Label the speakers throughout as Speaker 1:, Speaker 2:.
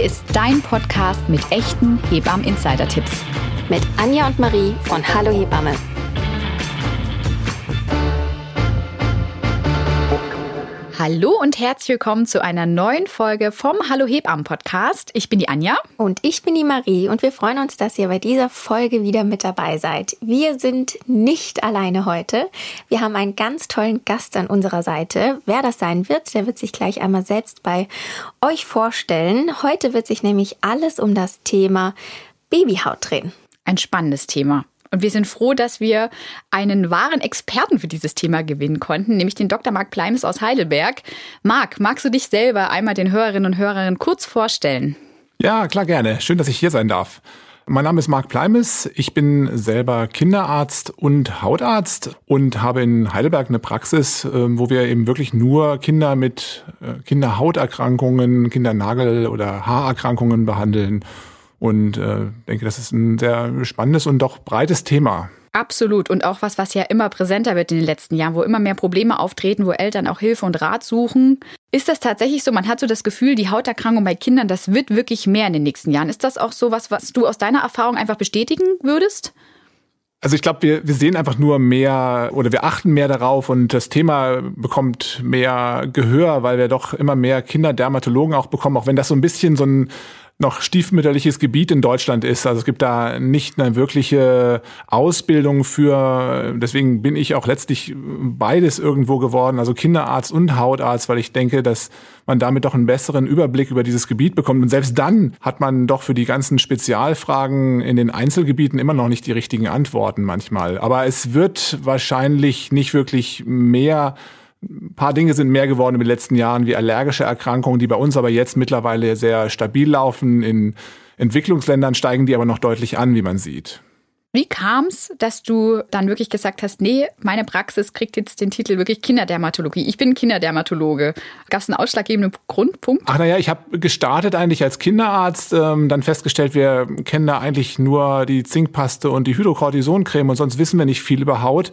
Speaker 1: Hier ist dein Podcast mit echten Hebammen-Insider-Tipps.
Speaker 2: Mit Anja und Marie von Hallo Hebamme.
Speaker 1: Hallo und herzlich willkommen zu einer neuen Folge vom Hallo Hebammen Podcast. Ich bin die Anja.
Speaker 2: Und ich bin die Marie und wir freuen uns, dass ihr bei dieser Folge wieder mit dabei seid. Wir sind nicht alleine heute. Wir haben einen ganz tollen Gast an unserer Seite. Wer das sein wird, der wird sich gleich einmal selbst bei euch vorstellen. Heute wird sich nämlich alles um das Thema Babyhaut drehen.
Speaker 1: Ein spannendes Thema. Und wir sind froh, dass wir einen wahren Experten für dieses Thema gewinnen konnten, nämlich den Dr. Marc Pleimes aus Heidelberg. Marc, magst du dich selber einmal den Hörerinnen und Hörern kurz vorstellen?
Speaker 3: Ja, klar gerne. Schön, dass ich hier sein darf. Mein Name ist Marc Pleimes. Ich bin selber Kinderarzt und Hautarzt und habe in Heidelberg eine Praxis, ähm, wo wir eben wirklich nur Kinder mit äh, Kinderhauterkrankungen, Kindernagel- oder Haarerkrankungen behandeln. Und äh, denke, das ist ein sehr spannendes und doch breites Thema.
Speaker 1: Absolut. Und auch was, was ja immer präsenter wird in den letzten Jahren, wo immer mehr Probleme auftreten, wo Eltern auch Hilfe und Rat suchen. Ist das tatsächlich so? Man hat so das Gefühl, die Hauterkrankung bei Kindern, das wird wirklich mehr in den nächsten Jahren. Ist das auch so was, was du aus deiner Erfahrung einfach bestätigen würdest?
Speaker 3: Also ich glaube, wir, wir sehen einfach nur mehr oder wir achten mehr darauf und das Thema bekommt mehr Gehör, weil wir doch immer mehr Kinderdermatologen auch bekommen, auch wenn das so ein bisschen so ein noch stiefmütterliches Gebiet in Deutschland ist. Also es gibt da nicht eine wirkliche Ausbildung für, deswegen bin ich auch letztlich beides irgendwo geworden, also Kinderarzt und Hautarzt, weil ich denke, dass man damit doch einen besseren Überblick über dieses Gebiet bekommt. Und selbst dann hat man doch für die ganzen Spezialfragen in den Einzelgebieten immer noch nicht die richtigen Antworten manchmal. Aber es wird wahrscheinlich nicht wirklich mehr ein paar Dinge sind mehr geworden in den letzten Jahren, wie allergische Erkrankungen, die bei uns aber jetzt mittlerweile sehr stabil laufen. In Entwicklungsländern steigen die aber noch deutlich an, wie man sieht.
Speaker 1: Wie kam es, dass du dann wirklich gesagt hast, nee, meine Praxis kriegt jetzt den Titel wirklich Kinderdermatologie. Ich bin Kinderdermatologe. Gab es einen ausschlaggebenden Grundpunkt?
Speaker 3: Ach naja, ich habe gestartet eigentlich als Kinderarzt, ähm, dann festgestellt, wir kennen da eigentlich nur die Zinkpaste und die Hydrocortisoncreme und sonst wissen wir nicht viel über Haut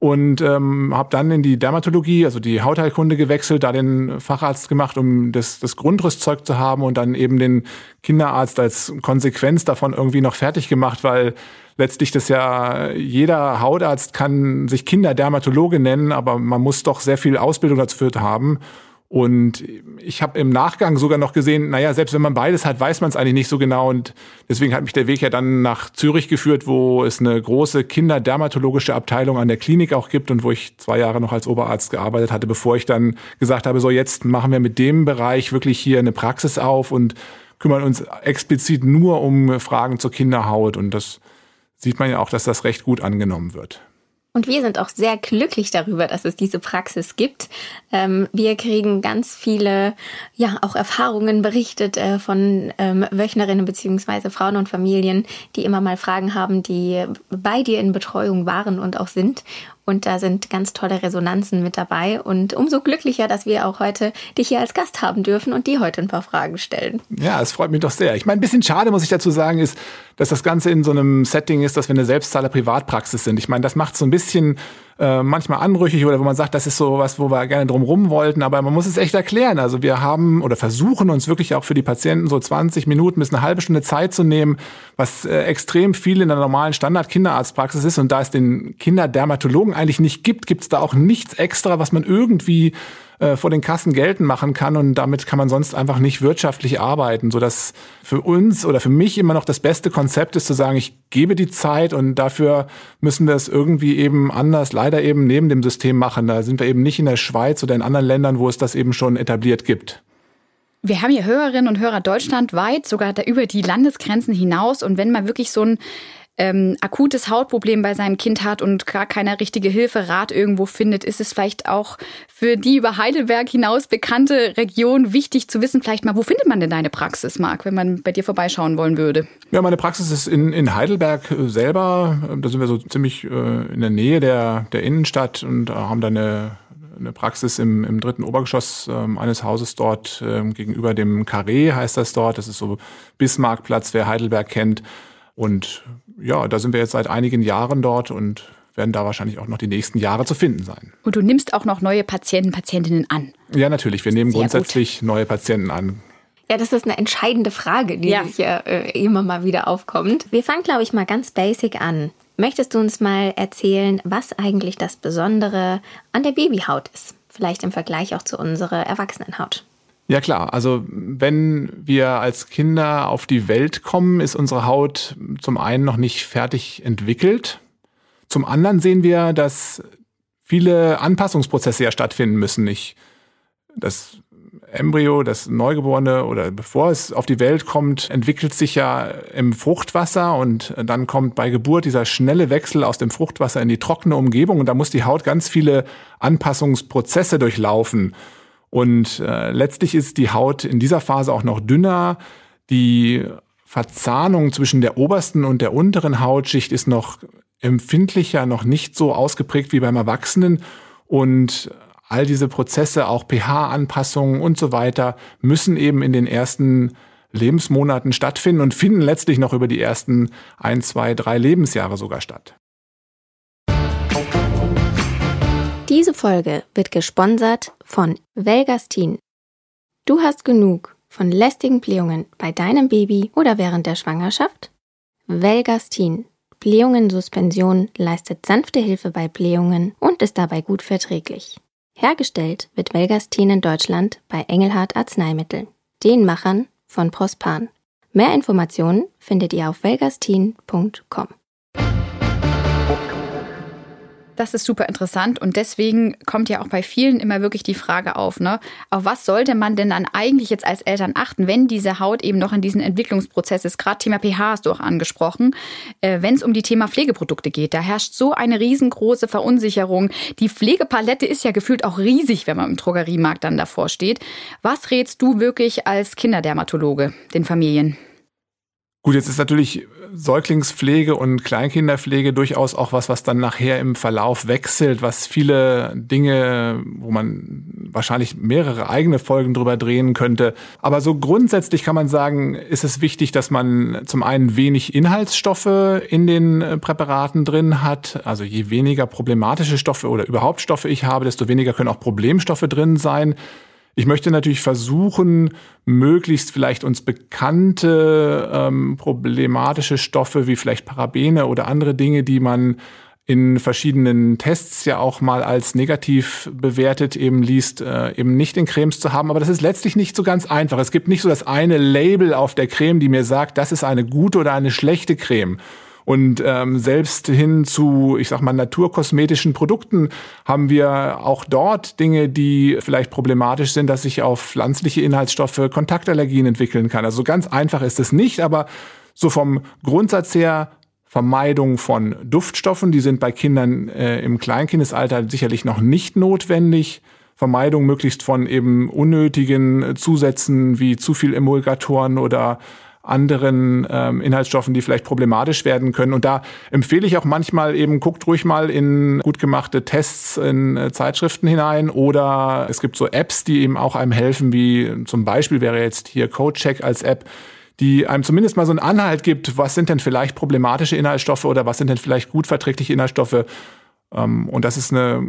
Speaker 3: und ähm, habe dann in die Dermatologie, also die Hautheilkunde gewechselt, da den Facharzt gemacht, um das, das Grundrisszeug zu haben und dann eben den Kinderarzt als Konsequenz davon irgendwie noch fertig gemacht, weil letztlich das ja jeder Hautarzt kann sich Kinderdermatologe nennen, aber man muss doch sehr viel Ausbildung dazu haben. Und ich habe im Nachgang sogar noch gesehen, naja, selbst wenn man beides hat, weiß man es eigentlich nicht so genau. Und deswegen hat mich der Weg ja dann nach Zürich geführt, wo es eine große kinderdermatologische Abteilung an der Klinik auch gibt und wo ich zwei Jahre noch als Oberarzt gearbeitet hatte, bevor ich dann gesagt habe, so jetzt machen wir mit dem Bereich wirklich hier eine Praxis auf und kümmern uns explizit nur um Fragen zur Kinderhaut. Und das sieht man ja auch, dass das recht gut angenommen wird.
Speaker 2: Und wir sind auch sehr glücklich darüber, dass es diese Praxis gibt. Ähm, wir kriegen ganz viele, ja, auch Erfahrungen berichtet äh, von ähm, Wöchnerinnen beziehungsweise Frauen und Familien, die immer mal Fragen haben, die bei dir in Betreuung waren und auch sind. Und da sind ganz tolle Resonanzen mit dabei. Und umso glücklicher, dass wir auch heute dich hier als Gast haben dürfen und dir heute ein paar Fragen stellen.
Speaker 3: Ja, es freut mich doch sehr. Ich meine, ein bisschen schade, muss ich dazu sagen, ist, dass das Ganze in so einem Setting ist, dass wir eine Selbstzahler Privatpraxis sind. Ich meine, das macht so ein bisschen äh, manchmal anrüchig oder wo man sagt, das ist so was, wo wir gerne drum rum wollten, aber man muss es echt erklären. Also wir haben oder versuchen uns wirklich auch für die Patienten so 20 Minuten bis eine halbe Stunde Zeit zu nehmen, was äh, extrem viel in der normalen Standard-Kinderarztpraxis ist und da es den Kinderdermatologen eigentlich nicht gibt, gibt es da auch nichts extra, was man irgendwie äh, vor den Kassen geltend machen kann und damit kann man sonst einfach nicht wirtschaftlich arbeiten, so dass für uns oder für mich immer noch das beste Konzept ist zu sagen, ich gebe die Zeit und dafür müssen wir es irgendwie eben anders, leider eben neben dem System machen. Da sind wir eben nicht in der Schweiz oder in anderen Ländern, wo es das eben schon etabliert gibt.
Speaker 1: Wir haben hier Hörerinnen und Hörer deutschlandweit, sogar da über die Landesgrenzen hinaus. Und wenn man wirklich so ein ähm, akutes Hautproblem bei seinem Kind hat und gar keine richtige Hilfe, Rat irgendwo findet, ist es vielleicht auch für die über Heidelberg hinaus bekannte Region wichtig zu wissen, vielleicht mal, wo findet man denn deine Praxis, Marc, wenn man bei dir vorbeischauen wollen würde?
Speaker 3: Ja, meine Praxis ist in, in Heidelberg äh, selber. Da sind wir so ziemlich äh, in der Nähe der, der Innenstadt und haben da eine eine Praxis im, im dritten Obergeschoss ähm, eines Hauses dort ähm, gegenüber dem Carré heißt das dort. Das ist so Bismarckplatz, wer Heidelberg kennt. Und ja, da sind wir jetzt seit einigen Jahren dort und werden da wahrscheinlich auch noch die nächsten Jahre zu finden sein.
Speaker 1: Und du nimmst auch noch neue Patienten, Patientinnen an?
Speaker 3: Ja, natürlich. Wir nehmen Sehr grundsätzlich gut. neue Patienten an.
Speaker 2: Ja, das ist eine entscheidende Frage, die ja. hier äh, immer mal wieder aufkommt. Wir fangen, glaube ich, mal ganz basic an. Möchtest du uns mal erzählen, was eigentlich das Besondere an der Babyhaut ist? Vielleicht im Vergleich auch zu unserer Erwachsenenhaut.
Speaker 3: Ja klar, also wenn wir als Kinder auf die Welt kommen, ist unsere Haut zum einen noch nicht fertig entwickelt. Zum anderen sehen wir, dass viele Anpassungsprozesse ja stattfinden müssen. Ich, das Embryo, das Neugeborene oder bevor es auf die Welt kommt, entwickelt sich ja im Fruchtwasser und dann kommt bei Geburt dieser schnelle Wechsel aus dem Fruchtwasser in die trockene Umgebung und da muss die Haut ganz viele Anpassungsprozesse durchlaufen. Und äh, letztlich ist die Haut in dieser Phase auch noch dünner. Die Verzahnung zwischen der obersten und der unteren Hautschicht ist noch empfindlicher, noch nicht so ausgeprägt wie beim Erwachsenen. Und all diese Prozesse, auch pH-Anpassungen und so weiter, müssen eben in den ersten Lebensmonaten stattfinden und finden letztlich noch über die ersten ein, zwei, drei Lebensjahre sogar statt.
Speaker 2: Diese Folge wird gesponsert von Velgastin. Du hast genug von lästigen Blähungen bei deinem Baby oder während der Schwangerschaft? Velgastin Blähungen-Suspension leistet sanfte Hilfe bei Blähungen und ist dabei gut verträglich. Hergestellt wird Velgastin in Deutschland bei Engelhardt Arzneimittel, den Machern von Prospan. Mehr Informationen findet ihr auf velgastin.com.
Speaker 1: Das ist super interessant und deswegen kommt ja auch bei vielen immer wirklich die Frage auf, ne? Auf was sollte man denn dann eigentlich jetzt als Eltern achten, wenn diese Haut eben noch in diesem Entwicklungsprozess ist? Gerade Thema pH hast du auch angesprochen. Äh, wenn es um die Thema Pflegeprodukte geht, da herrscht so eine riesengroße Verunsicherung. Die Pflegepalette ist ja gefühlt auch riesig, wenn man im Drogeriemarkt dann davor steht. Was rätst du wirklich als Kinderdermatologe den Familien?
Speaker 3: Gut, jetzt ist natürlich Säuglingspflege und Kleinkinderpflege durchaus auch was, was dann nachher im Verlauf wechselt, was viele Dinge, wo man wahrscheinlich mehrere eigene Folgen drüber drehen könnte. Aber so grundsätzlich kann man sagen, ist es wichtig, dass man zum einen wenig Inhaltsstoffe in den Präparaten drin hat. Also je weniger problematische Stoffe oder überhaupt Stoffe ich habe, desto weniger können auch Problemstoffe drin sein. Ich möchte natürlich versuchen, möglichst vielleicht uns bekannte ähm, problematische Stoffe wie vielleicht Parabene oder andere Dinge, die man in verschiedenen Tests ja auch mal als negativ bewertet eben liest, äh, eben nicht in Cremes zu haben. Aber das ist letztlich nicht so ganz einfach. Es gibt nicht so das eine Label auf der Creme, die mir sagt, das ist eine gute oder eine schlechte Creme. Und ähm, selbst hin zu, ich sag mal, naturkosmetischen Produkten haben wir auch dort Dinge, die vielleicht problematisch sind, dass sich auf pflanzliche Inhaltsstoffe Kontaktallergien entwickeln kann. Also ganz einfach ist es nicht, aber so vom Grundsatz her Vermeidung von Duftstoffen, die sind bei Kindern äh, im Kleinkindesalter sicherlich noch nicht notwendig. Vermeidung möglichst von eben unnötigen Zusätzen wie zu viel Emulgatoren oder anderen ähm, Inhaltsstoffen, die vielleicht problematisch werden können. Und da empfehle ich auch manchmal eben, guckt ruhig mal in gut gemachte Tests in äh, Zeitschriften hinein oder es gibt so Apps, die eben auch einem helfen, wie zum Beispiel wäre jetzt hier CodeCheck als App, die einem zumindest mal so einen Anhalt gibt, was sind denn vielleicht problematische Inhaltsstoffe oder was sind denn vielleicht gut verträgliche Inhaltsstoffe. Ähm, und das ist eine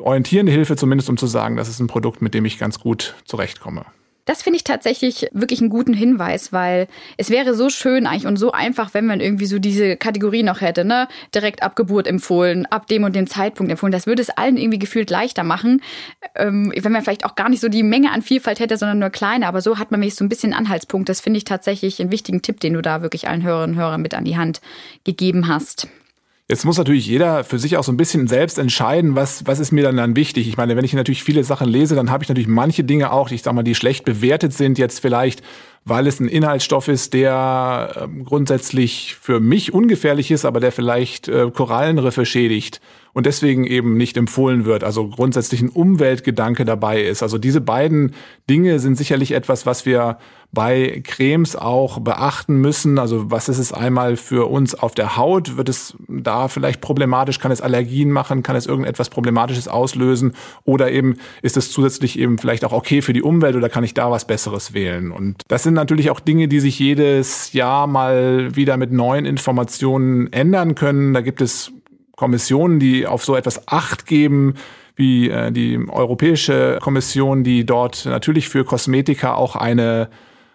Speaker 3: orientierende Hilfe, zumindest um zu sagen, das ist ein Produkt, mit dem ich ganz gut zurechtkomme.
Speaker 1: Das finde ich tatsächlich wirklich einen guten Hinweis, weil es wäre so schön eigentlich und so einfach, wenn man irgendwie so diese Kategorie noch hätte, ne? Direkt ab Geburt empfohlen, ab dem und dem Zeitpunkt empfohlen. Das würde es allen irgendwie gefühlt leichter machen, ähm, wenn man vielleicht auch gar nicht so die Menge an Vielfalt hätte, sondern nur kleine. Aber so hat man mich so ein bisschen Anhaltspunkt. Das finde ich tatsächlich einen wichtigen Tipp, den du da wirklich allen Hörerinnen und Hörern mit an die Hand gegeben hast.
Speaker 3: Jetzt muss natürlich jeder für sich auch so ein bisschen selbst entscheiden, was, was ist mir dann, dann wichtig. Ich meine, wenn ich natürlich viele Sachen lese, dann habe ich natürlich manche Dinge auch, ich sag mal, die schlecht bewertet sind, jetzt vielleicht, weil es ein Inhaltsstoff ist, der äh, grundsätzlich für mich ungefährlich ist, aber der vielleicht äh, Korallenriffe schädigt und deswegen eben nicht empfohlen wird. Also grundsätzlich ein Umweltgedanke dabei ist. Also diese beiden Dinge sind sicherlich etwas, was wir bei Cremes auch beachten müssen. Also was ist es einmal für uns auf der Haut? Wird es da vielleicht problematisch? Kann es Allergien machen? Kann es irgendetwas Problematisches auslösen? Oder eben ist es zusätzlich eben vielleicht auch okay für die Umwelt oder kann ich da was Besseres wählen? Und das sind natürlich auch Dinge, die sich jedes Jahr mal wieder mit neuen Informationen ändern können. Da gibt es Kommissionen, die auf so etwas Acht geben, wie äh, die Europäische Kommission, die dort natürlich für Kosmetika auch eine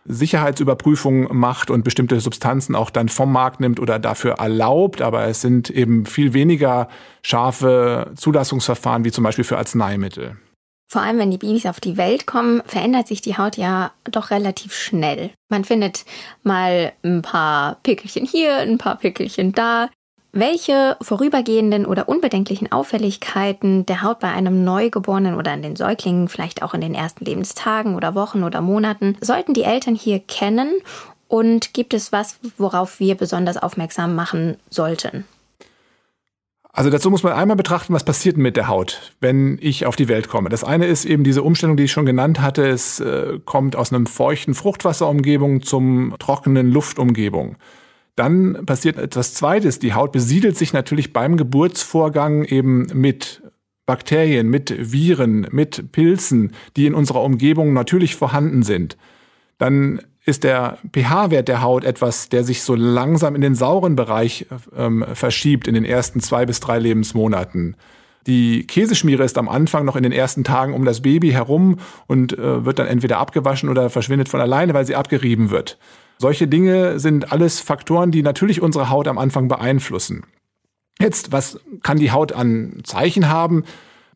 Speaker 3: Sicherheitsüberprüfung macht und bestimmte Substanzen auch dann vom Markt nimmt oder dafür erlaubt. Aber es sind eben viel weniger scharfe Zulassungsverfahren wie zum Beispiel für Arzneimittel.
Speaker 2: Vor allem, wenn die Babys auf die Welt kommen, verändert sich die Haut ja doch relativ schnell. Man findet mal ein paar Pickelchen hier, ein paar Pickelchen da. Welche vorübergehenden oder unbedenklichen Auffälligkeiten der Haut bei einem Neugeborenen oder an den Säuglingen, vielleicht auch in den ersten Lebenstagen oder Wochen oder Monaten, sollten die Eltern hier kennen? Und gibt es was, worauf wir besonders aufmerksam machen sollten?
Speaker 3: Also dazu muss man einmal betrachten, was passiert mit der Haut, wenn ich auf die Welt komme. Das eine ist eben diese Umstellung, die ich schon genannt hatte. Es äh, kommt aus einem feuchten Fruchtwasserumgebung zum trockenen Luftumgebung. Dann passiert etwas Zweites. Die Haut besiedelt sich natürlich beim Geburtsvorgang eben mit Bakterien, mit Viren, mit Pilzen, die in unserer Umgebung natürlich vorhanden sind. Dann ist der pH-Wert der Haut etwas, der sich so langsam in den sauren Bereich ähm, verschiebt in den ersten zwei bis drei Lebensmonaten. Die Käseschmiere ist am Anfang noch in den ersten Tagen um das Baby herum und äh, wird dann entweder abgewaschen oder verschwindet von alleine, weil sie abgerieben wird. Solche Dinge sind alles Faktoren, die natürlich unsere Haut am Anfang beeinflussen. Jetzt, was kann die Haut an Zeichen haben?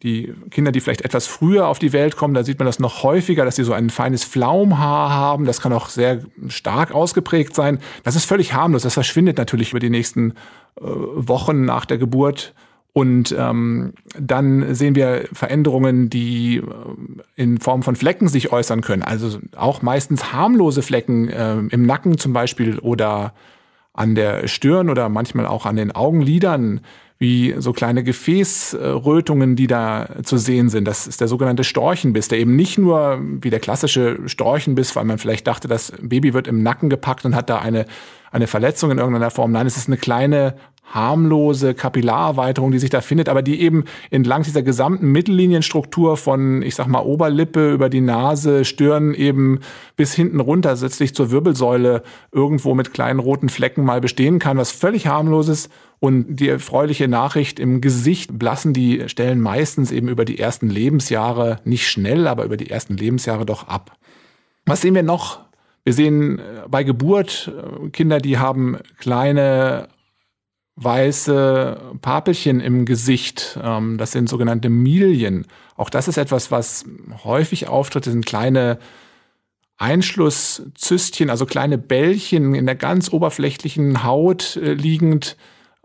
Speaker 3: Die Kinder, die vielleicht etwas früher auf die Welt kommen, da sieht man das noch häufiger, dass sie so ein feines Pflaumhaar haben. Das kann auch sehr stark ausgeprägt sein. Das ist völlig harmlos. Das verschwindet natürlich über die nächsten äh, Wochen nach der Geburt und ähm, dann sehen wir Veränderungen, die äh, in Form von Flecken sich äußern können. Also auch meistens harmlose Flecken äh, im Nacken zum Beispiel oder an der Stirn oder manchmal auch an den Augenlidern, wie so kleine Gefäßrötungen, die da zu sehen sind. Das ist der sogenannte Storchenbiss, der eben nicht nur wie der klassische Storchenbiss, weil man vielleicht dachte, das Baby wird im Nacken gepackt und hat da eine, eine Verletzung in irgendeiner Form. Nein, es ist eine kleine harmlose Kapillarerweiterung, die sich da findet, aber die eben entlang dieser gesamten Mittellinienstruktur von, ich sag mal, Oberlippe über die Nase, Stirn eben bis hinten runter, letztlich zur Wirbelsäule irgendwo mit kleinen roten Flecken mal bestehen kann, was völlig harmlos ist. Und die erfreuliche Nachricht im Gesicht blassen die Stellen meistens eben über die ersten Lebensjahre, nicht schnell, aber über die ersten Lebensjahre doch ab. Was sehen wir noch? Wir sehen äh, bei Geburt äh, Kinder, die haben kleine weiße Papelchen im Gesicht. Ähm, das sind sogenannte Milien. Auch das ist etwas, was häufig auftritt. Das sind kleine Einschlusszystchen, also kleine Bällchen in der ganz oberflächlichen Haut äh, liegend,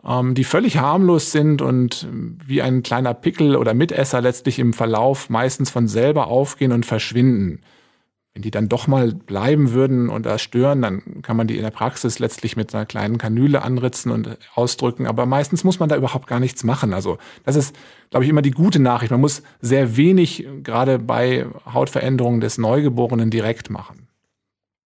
Speaker 3: ähm, die völlig harmlos sind und wie ein kleiner Pickel oder Mitesser letztlich im Verlauf meistens von selber aufgehen und verschwinden. Wenn die dann doch mal bleiben würden und da stören, dann kann man die in der Praxis letztlich mit einer kleinen Kanüle anritzen und ausdrücken. Aber meistens muss man da überhaupt gar nichts machen. Also das ist, glaube ich, immer die gute Nachricht. Man muss sehr wenig gerade bei Hautveränderungen des Neugeborenen direkt machen.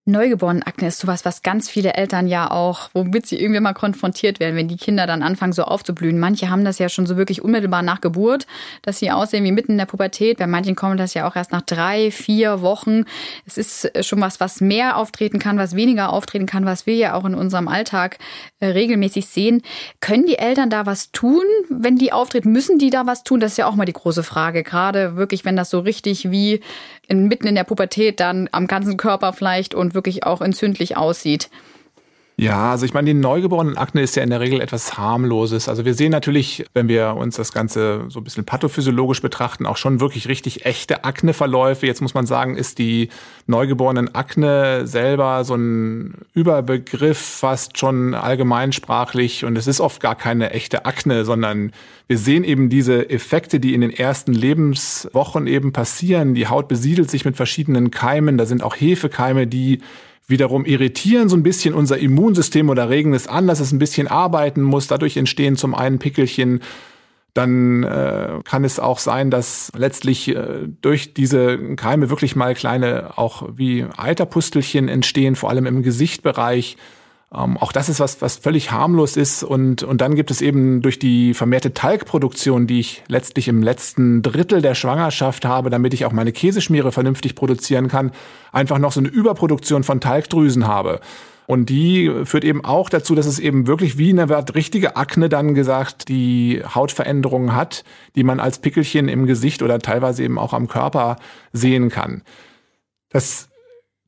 Speaker 1: Neugeborenenakne ist sowas, was ganz viele Eltern ja auch, womit sie irgendwie mal konfrontiert werden, wenn die Kinder dann anfangen so aufzublühen. Manche haben das ja schon so wirklich unmittelbar nach Geburt, dass sie aussehen wie mitten in der Pubertät. Bei manchen kommt das ja auch erst nach drei, vier Wochen. Es ist schon was, was mehr auftreten kann, was weniger auftreten kann, was wir ja auch in unserem Alltag äh, regelmäßig sehen. Können die Eltern da was tun, wenn die auftreten? Müssen die da was tun? Das ist ja auch mal die große Frage. Gerade wirklich, wenn das so richtig wie in, mitten in der Pubertät dann am ganzen Körper vielleicht und wirklich auch entzündlich aussieht.
Speaker 3: Ja, also ich meine, die neugeborenen Akne ist ja in der Regel etwas harmloses. Also wir sehen natürlich, wenn wir uns das Ganze so ein bisschen pathophysiologisch betrachten, auch schon wirklich richtig echte Akneverläufe. Jetzt muss man sagen, ist die neugeborenen Akne selber so ein Überbegriff, fast schon allgemeinsprachlich. Und es ist oft gar keine echte Akne, sondern wir sehen eben diese Effekte, die in den ersten Lebenswochen eben passieren. Die Haut besiedelt sich mit verschiedenen Keimen. Da sind auch Hefekeime, die wiederum irritieren so ein bisschen unser Immunsystem oder regen es an, dass es ein bisschen arbeiten muss. Dadurch entstehen zum einen Pickelchen. Dann äh, kann es auch sein, dass letztlich äh, durch diese Keime wirklich mal kleine, auch wie Eiterpustelchen entstehen, vor allem im Gesichtbereich. Ähm, auch das ist was, was völlig harmlos ist. Und, und dann gibt es eben durch die vermehrte Talgproduktion, die ich letztlich im letzten Drittel der Schwangerschaft habe, damit ich auch meine Käseschmiere vernünftig produzieren kann, einfach noch so eine Überproduktion von Talgdrüsen habe. Und die führt eben auch dazu, dass es eben wirklich wie eine richtige Akne dann gesagt, die Hautveränderungen hat, die man als Pickelchen im Gesicht oder teilweise eben auch am Körper sehen kann. Das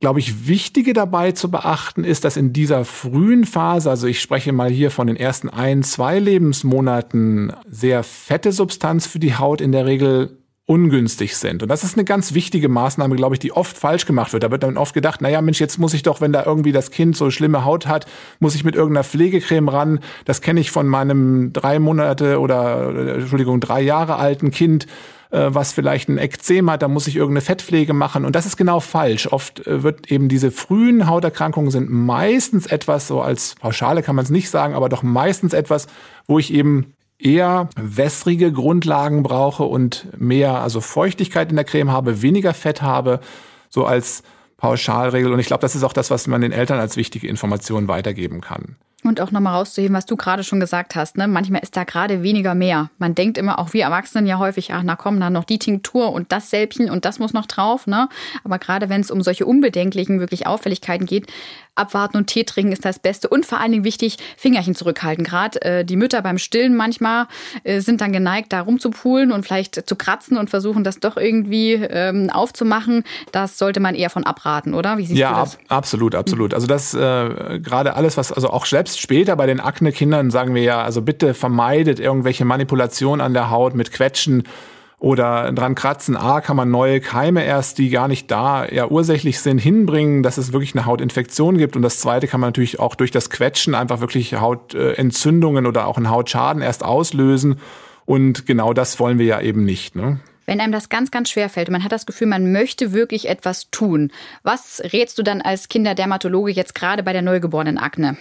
Speaker 3: glaube ich, Wichtige dabei zu beachten ist, dass in dieser frühen Phase, also ich spreche mal hier von den ersten ein, zwei Lebensmonaten, sehr fette Substanz für die Haut in der Regel ungünstig sind. Und das ist eine ganz wichtige Maßnahme, glaube ich, die oft falsch gemacht wird. Da wird dann oft gedacht, naja, Mensch, jetzt muss ich doch, wenn da irgendwie das Kind so schlimme Haut hat, muss ich mit irgendeiner Pflegecreme ran. Das kenne ich von meinem drei Monate oder, Entschuldigung, drei Jahre alten Kind äh, was vielleicht ein Ekzem hat, da muss ich irgendeine Fettpflege machen. Und das ist genau falsch. Oft äh, wird eben diese frühen Hauterkrankungen sind meistens etwas, so als Pauschale kann man es nicht sagen, aber doch meistens etwas, wo ich eben eher wässrige Grundlagen brauche und mehr, also Feuchtigkeit in der Creme habe, weniger Fett habe, so als Pauschalregel. Und ich glaube, das ist auch das, was man den Eltern als wichtige Information weitergeben kann.
Speaker 1: Und auch nochmal rauszuheben, was du gerade schon gesagt hast. Ne? Manchmal ist da gerade weniger mehr. Man denkt immer, auch wir Erwachsenen ja häufig, ach, na komm, dann noch die Tinktur und das Sälbchen und das muss noch drauf. Ne? Aber gerade wenn es um solche unbedenklichen wirklich Auffälligkeiten geht, abwarten und Tee trinken ist das Beste. Und vor allen Dingen wichtig, Fingerchen zurückhalten. Gerade äh, die Mütter beim Stillen manchmal äh, sind dann geneigt, da rumzupulen und vielleicht zu kratzen und versuchen, das doch irgendwie ähm, aufzumachen. Das sollte man eher von abraten, oder?
Speaker 3: Wie siehst ja, du das? Ab, absolut, absolut. Also das äh, gerade alles, was, also auch selbst selbst später bei den Akne-Kindern sagen wir ja, also bitte vermeidet irgendwelche Manipulationen an der Haut mit Quetschen oder dran kratzen. A, kann man neue Keime erst, die gar nicht da ja ursächlich sind, hinbringen, dass es wirklich eine Hautinfektion gibt. Und das Zweite kann man natürlich auch durch das Quetschen einfach wirklich Hautentzündungen oder auch einen Hautschaden erst auslösen. Und genau das wollen wir ja eben nicht. Ne?
Speaker 1: Wenn einem das ganz, ganz schwer fällt man hat das Gefühl, man möchte wirklich etwas tun, was rätst du dann als Kinderdermatologe jetzt gerade bei der neugeborenen Akne?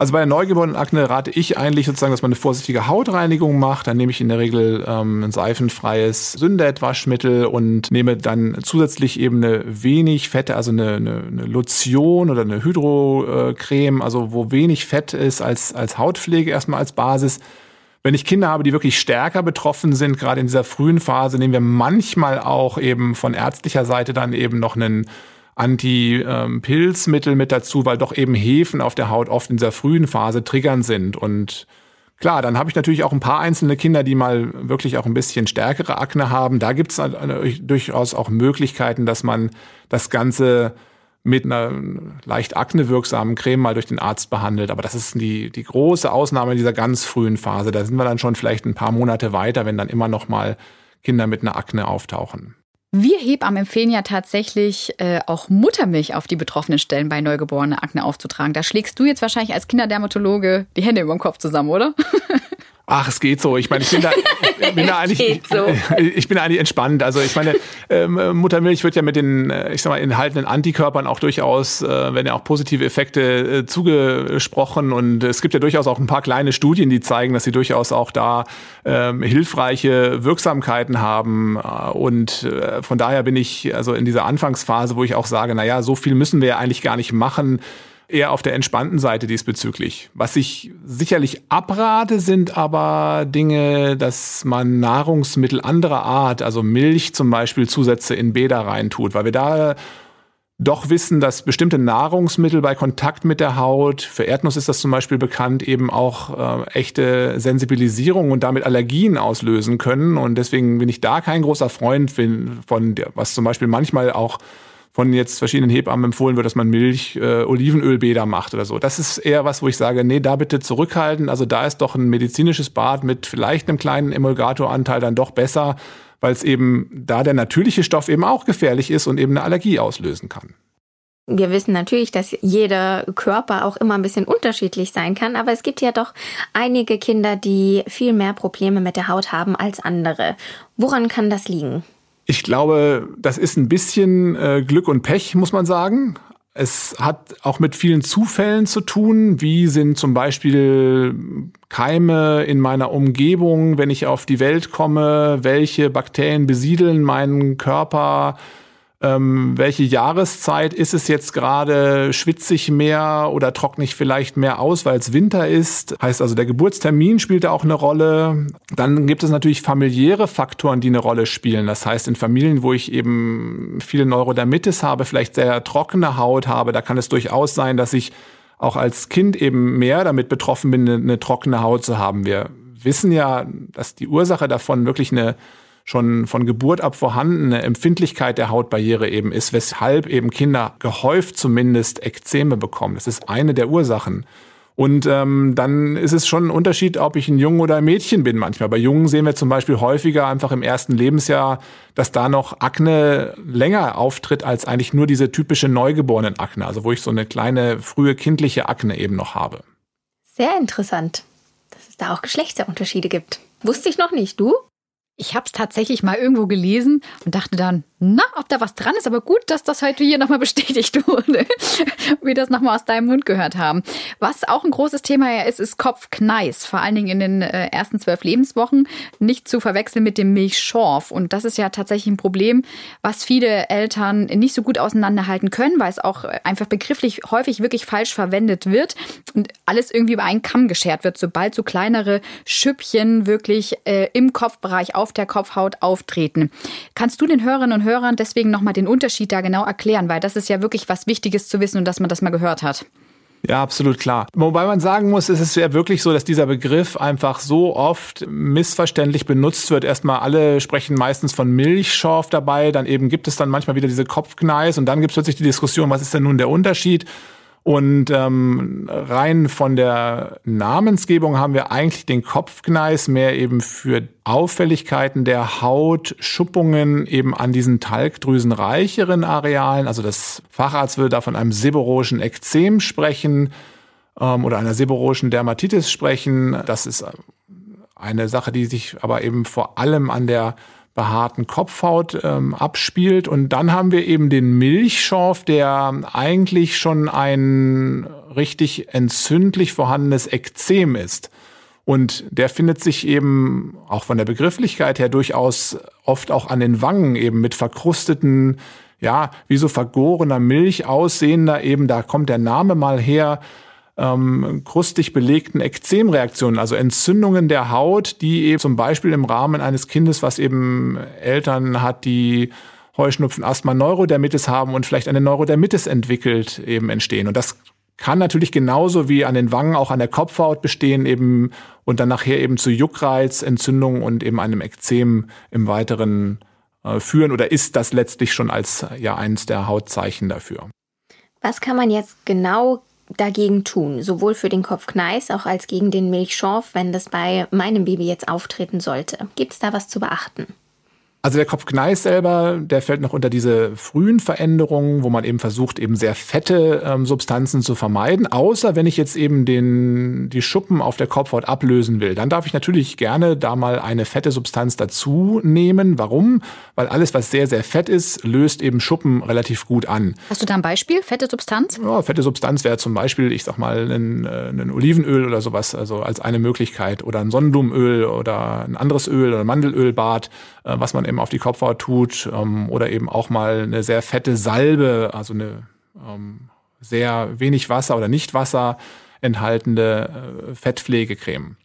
Speaker 3: Also bei der neugeborenen Akne rate ich eigentlich sozusagen, dass man eine vorsichtige Hautreinigung macht. Dann nehme ich in der Regel ähm, ein seifenfreies Syndet-Waschmittel und nehme dann zusätzlich eben eine wenig Fette, also eine, eine, eine Lotion oder eine Hydrocreme, also wo wenig Fett ist als, als Hautpflege erstmal als Basis. Wenn ich Kinder habe, die wirklich stärker betroffen sind, gerade in dieser frühen Phase, nehmen wir manchmal auch eben von ärztlicher Seite dann eben noch einen Anti-Pilzmittel mit dazu, weil doch eben Hefen auf der Haut oft in dieser frühen Phase triggern sind. Und klar, dann habe ich natürlich auch ein paar einzelne Kinder, die mal wirklich auch ein bisschen stärkere Akne haben. Da gibt es durchaus auch Möglichkeiten, dass man das Ganze mit einer leicht aknewirksamen Creme mal durch den Arzt behandelt. Aber das ist die, die große Ausnahme dieser ganz frühen Phase. Da sind wir dann schon vielleicht ein paar Monate weiter, wenn dann immer noch mal Kinder mit einer Akne auftauchen.
Speaker 1: Wir Hebammen empfehlen ja tatsächlich äh, auch Muttermilch auf die betroffenen Stellen bei neugeborenen Akne aufzutragen. Da schlägst du jetzt wahrscheinlich als Kinderdermatologe die Hände über dem Kopf zusammen, oder?
Speaker 3: Ach, es geht so. Ich meine, ich bin da, bin da eigentlich, so. ich bin eigentlich entspannt. Also ich meine, ähm, Muttermilch wird ja mit den, äh, ich sag mal, enthaltenen Antikörpern auch durchaus, äh, werden ja auch positive Effekte äh, zugesprochen. Und es gibt ja durchaus auch ein paar kleine Studien, die zeigen, dass sie durchaus auch da ähm, hilfreiche Wirksamkeiten haben. Äh, und äh, von daher bin ich also in dieser Anfangsphase, wo ich auch sage, na ja, so viel müssen wir ja eigentlich gar nicht machen eher auf der entspannten Seite diesbezüglich. Was ich sicherlich abrate, sind aber Dinge, dass man Nahrungsmittel anderer Art, also Milch zum Beispiel, Zusätze in Bäder reintut, weil wir da doch wissen, dass bestimmte Nahrungsmittel bei Kontakt mit der Haut, für Erdnuss ist das zum Beispiel bekannt, eben auch äh, echte Sensibilisierung und damit Allergien auslösen können. Und deswegen bin ich da kein großer Freund von, was zum Beispiel manchmal auch von jetzt verschiedenen Hebammen empfohlen wird, dass man Milch, äh, Olivenölbäder macht oder so. Das ist eher was, wo ich sage, nee, da bitte zurückhalten. Also da ist doch ein medizinisches Bad mit vielleicht einem kleinen Emulgatoranteil dann doch besser, weil es eben da der natürliche Stoff eben auch gefährlich ist und eben eine Allergie auslösen kann.
Speaker 2: Wir wissen natürlich, dass jeder Körper auch immer ein bisschen unterschiedlich sein kann, aber es gibt ja doch einige Kinder, die viel mehr Probleme mit der Haut haben als andere. Woran kann das liegen?
Speaker 3: Ich glaube, das ist ein bisschen äh, Glück und Pech, muss man sagen. Es hat auch mit vielen Zufällen zu tun. Wie sind zum Beispiel Keime in meiner Umgebung, wenn ich auf die Welt komme? Welche Bakterien besiedeln meinen Körper? Ähm, welche Jahreszeit ist es jetzt gerade, schwitze ich mehr oder trockne ich vielleicht mehr aus, weil es Winter ist. Heißt also, der Geburtstermin spielt da auch eine Rolle. Dann gibt es natürlich familiäre Faktoren, die eine Rolle spielen. Das heißt, in Familien, wo ich eben viele Neurodermitis habe, vielleicht sehr trockene Haut habe, da kann es durchaus sein, dass ich auch als Kind eben mehr damit betroffen bin, eine, eine trockene Haut zu haben. Wir wissen ja, dass die Ursache davon wirklich eine schon von Geburt ab vorhandene Empfindlichkeit der Hautbarriere eben ist, weshalb eben Kinder gehäuft zumindest Ekzeme bekommen. Das ist eine der Ursachen. Und ähm, dann ist es schon ein Unterschied, ob ich ein Jung oder ein Mädchen bin manchmal. Bei Jungen sehen wir zum Beispiel häufiger einfach im ersten Lebensjahr, dass da noch Akne länger auftritt als eigentlich nur diese typische neugeborenen Akne, also wo ich so eine kleine frühe kindliche Akne eben noch habe.
Speaker 2: Sehr interessant, dass es da auch Geschlechterunterschiede gibt. Wusste ich noch nicht. Du?
Speaker 1: Ich habe es tatsächlich mal irgendwo gelesen und dachte dann, na, ob da was dran ist, aber gut, dass das heute hier nochmal bestätigt wurde, wir das nochmal aus deinem Mund gehört haben. Was auch ein großes Thema ist, ist Kopfkneis, vor allen Dingen in den äh, ersten zwölf Lebenswochen, nicht zu verwechseln mit dem Milchschorf. Und das ist ja tatsächlich ein Problem, was viele Eltern nicht so gut auseinanderhalten können, weil es auch einfach begrifflich häufig wirklich falsch verwendet wird und alles irgendwie über einen Kamm geschert wird, sobald so kleinere Schüppchen wirklich äh, im Kopfbereich auf der Kopfhaut auftreten. Kannst du den Hörerinnen und Hörern deswegen nochmal den Unterschied da genau erklären, weil das ist ja wirklich was Wichtiges zu wissen und dass man das mal gehört hat.
Speaker 3: Ja, absolut klar. Wobei man sagen muss, es ist ja wirklich so, dass dieser Begriff einfach so oft missverständlich benutzt wird. Erstmal alle sprechen meistens von Milchschorf dabei, dann eben gibt es dann manchmal wieder diese Kopfkneis und dann gibt es plötzlich die Diskussion, was ist denn nun der Unterschied? Und ähm, rein von der Namensgebung haben wir eigentlich den Kopfgneis mehr eben für Auffälligkeiten der Haut, Schuppungen eben an diesen talgdrüsenreicheren Arealen. Also das Facharzt würde da von einem seborrhoischen Ekzem sprechen ähm, oder einer seborrhoischen Dermatitis sprechen. Das ist eine Sache, die sich aber eben vor allem an der behaarten Kopfhaut ähm, abspielt. Und dann haben wir eben den Milchschorf, der eigentlich schon ein richtig entzündlich vorhandenes Ekzem ist. Und der findet sich eben auch von der Begrifflichkeit her durchaus oft auch an den Wangen eben mit verkrusteten, ja, wie so vergorener Milch aussehender eben, da kommt der Name mal her, ähm, krustig belegten Ekzemreaktionen, also Entzündungen der Haut, die eben zum Beispiel im Rahmen eines Kindes, was eben Eltern hat, die Heuschnupfen, Asthma, Neurodermitis haben und vielleicht eine Neurodermitis entwickelt, eben entstehen. Und das kann natürlich genauso wie an den Wangen auch an der Kopfhaut bestehen eben und dann nachher eben zu Juckreiz, Entzündungen und eben einem Ekzem im weiteren äh, führen oder ist das letztlich schon als ja eines der Hautzeichen dafür.
Speaker 2: Was kann man jetzt genau dagegen tun, sowohl für den Kopfkneis auch als gegen den Milchschorf, wenn das bei meinem Baby jetzt auftreten sollte? Gibt es da was zu beachten?
Speaker 3: Also der Kopfkneis selber, der fällt noch unter diese frühen Veränderungen, wo man eben versucht, eben sehr fette ähm, Substanzen zu vermeiden. Außer wenn ich jetzt eben den, die Schuppen auf der Kopfhaut ablösen will, dann darf ich natürlich gerne da mal eine fette Substanz dazu nehmen. Warum? Weil alles, was sehr, sehr fett ist, löst eben Schuppen relativ gut an.
Speaker 1: Hast du da ein Beispiel? Fette Substanz?
Speaker 3: Ja, fette Substanz wäre zum Beispiel, ich sag mal, ein, äh, ein Olivenöl oder sowas, also als eine Möglichkeit. Oder ein Sonnenblumenöl oder ein anderes Öl oder ein Mandelölbad, äh, was man eben auf die Kopfhaut tut ähm, oder eben auch mal eine sehr fette Salbe, also eine ähm, sehr wenig Wasser oder nicht Wasser enthaltende äh, Fettpflegecreme.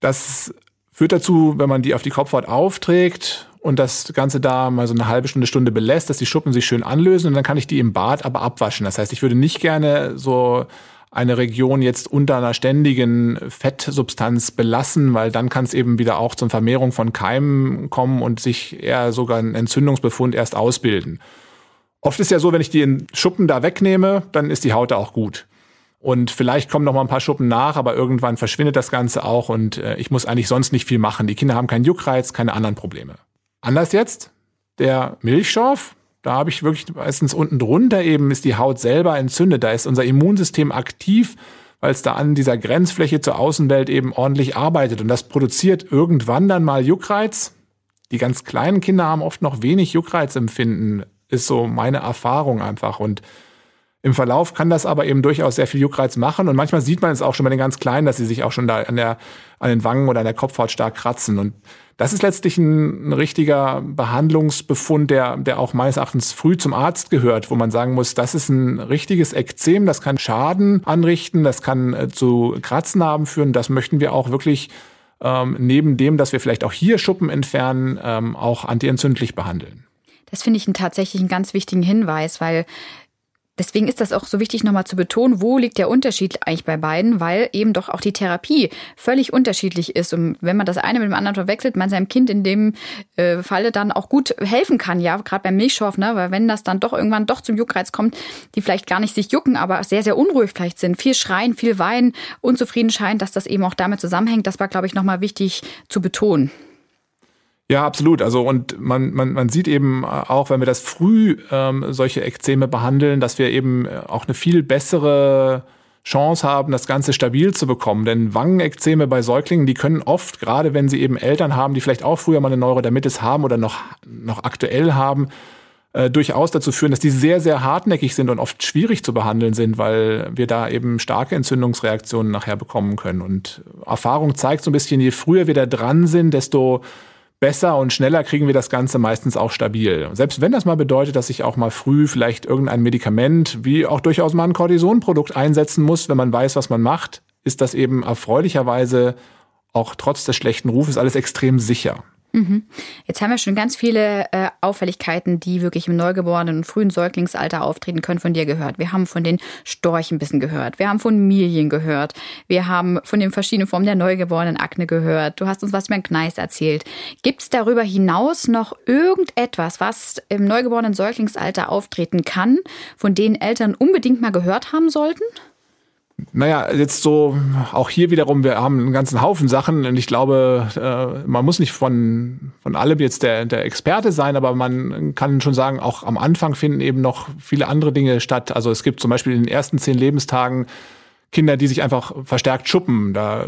Speaker 3: Das führt dazu, wenn man die auf die Kopfhaut aufträgt und das Ganze da mal so eine halbe Stunde, Stunde belässt, dass die Schuppen sich schön anlösen und dann kann ich die im Bad aber abwaschen. Das heißt, ich würde nicht gerne so eine Region jetzt unter einer ständigen Fettsubstanz belassen, weil dann kann es eben wieder auch zur Vermehrung von Keimen kommen und sich eher sogar ein Entzündungsbefund erst ausbilden. Oft ist ja so, wenn ich die Schuppen da wegnehme, dann ist die Haut da auch gut. Und vielleicht kommen noch mal ein paar Schuppen nach, aber irgendwann verschwindet das Ganze auch und äh, ich muss eigentlich sonst nicht viel machen. Die Kinder haben keinen Juckreiz, keine anderen Probleme. Anders jetzt, der Milchschorf, da habe ich wirklich meistens unten drunter eben ist die Haut selber entzündet. Da ist unser Immunsystem aktiv, weil es da an dieser Grenzfläche zur Außenwelt eben ordentlich arbeitet. Und das produziert irgendwann dann mal Juckreiz. Die ganz kleinen Kinder haben oft noch wenig Juckreizempfinden, ist so meine Erfahrung einfach. Und im Verlauf kann das aber eben durchaus sehr viel Juckreiz machen. Und manchmal sieht man es auch schon bei den ganz Kleinen, dass sie sich auch schon da an, der, an den Wangen oder an der Kopfhaut stark kratzen. Und das ist letztlich ein, ein, richtiger Behandlungsbefund, der, der auch meines Erachtens früh zum Arzt gehört, wo man sagen muss, das ist ein richtiges Ekzem, das kann Schaden anrichten, das kann äh, zu Kratznarben führen. Das möchten wir auch wirklich ähm, neben dem, dass wir vielleicht auch hier Schuppen entfernen, ähm, auch antientzündlich behandeln.
Speaker 1: Das finde ich einen tatsächlich einen ganz wichtigen Hinweis, weil Deswegen ist das auch so wichtig, nochmal zu betonen, wo liegt der Unterschied eigentlich bei beiden, weil eben doch auch die Therapie völlig unterschiedlich ist. Und wenn man das eine mit dem anderen verwechselt, man seinem Kind in dem äh, Falle dann auch gut helfen kann, ja, gerade beim Milchschorf, ne? weil wenn das dann doch irgendwann doch zum Juckreiz kommt, die vielleicht gar nicht sich jucken, aber sehr, sehr unruhig vielleicht sind, viel schreien, viel weinen, unzufrieden scheint, dass das eben auch damit zusammenhängt, das war, glaube ich, nochmal wichtig zu betonen.
Speaker 3: Ja, absolut. Also und man, man, man sieht eben auch, wenn wir das früh ähm, solche Ekzeme behandeln, dass wir eben auch eine viel bessere Chance haben, das Ganze stabil zu bekommen. Denn Wangenekzeme bei Säuglingen, die können oft, gerade wenn sie eben Eltern haben, die vielleicht auch früher mal eine Neurodermitis haben oder noch, noch aktuell haben, äh, durchaus dazu führen, dass die sehr, sehr hartnäckig sind und oft schwierig zu behandeln sind, weil wir da eben starke Entzündungsreaktionen nachher bekommen können. Und Erfahrung zeigt so ein bisschen, je früher wir da dran sind, desto besser und schneller kriegen wir das Ganze meistens auch stabil. Selbst wenn das mal bedeutet, dass ich auch mal früh vielleicht irgendein Medikament, wie auch durchaus mal ein Cortisonprodukt einsetzen muss, wenn man weiß, was man macht, ist das eben erfreulicherweise auch trotz des schlechten Rufes alles extrem sicher.
Speaker 1: Mhm. Jetzt haben wir schon ganz viele äh, Auffälligkeiten, die wirklich im Neugeborenen und frühen Säuglingsalter auftreten können, von dir gehört. Wir haben von den Storchenbissen gehört. Wir haben von Milien gehört. Wir haben von den verschiedenen Formen der neugeborenen Akne gehört. Du hast uns was über den Gneis erzählt. Gibt es darüber hinaus noch irgendetwas, was im neugeborenen Säuglingsalter auftreten kann, von denen Eltern unbedingt mal gehört haben sollten?
Speaker 3: Naja, jetzt so, auch hier wiederum, wir haben einen ganzen Haufen Sachen und ich glaube, äh, man muss nicht von, von allem jetzt der, der Experte sein, aber man kann schon sagen, auch am Anfang finden eben noch viele andere Dinge statt. Also es gibt zum Beispiel in den ersten zehn Lebenstagen Kinder, die sich einfach verstärkt schuppen. Da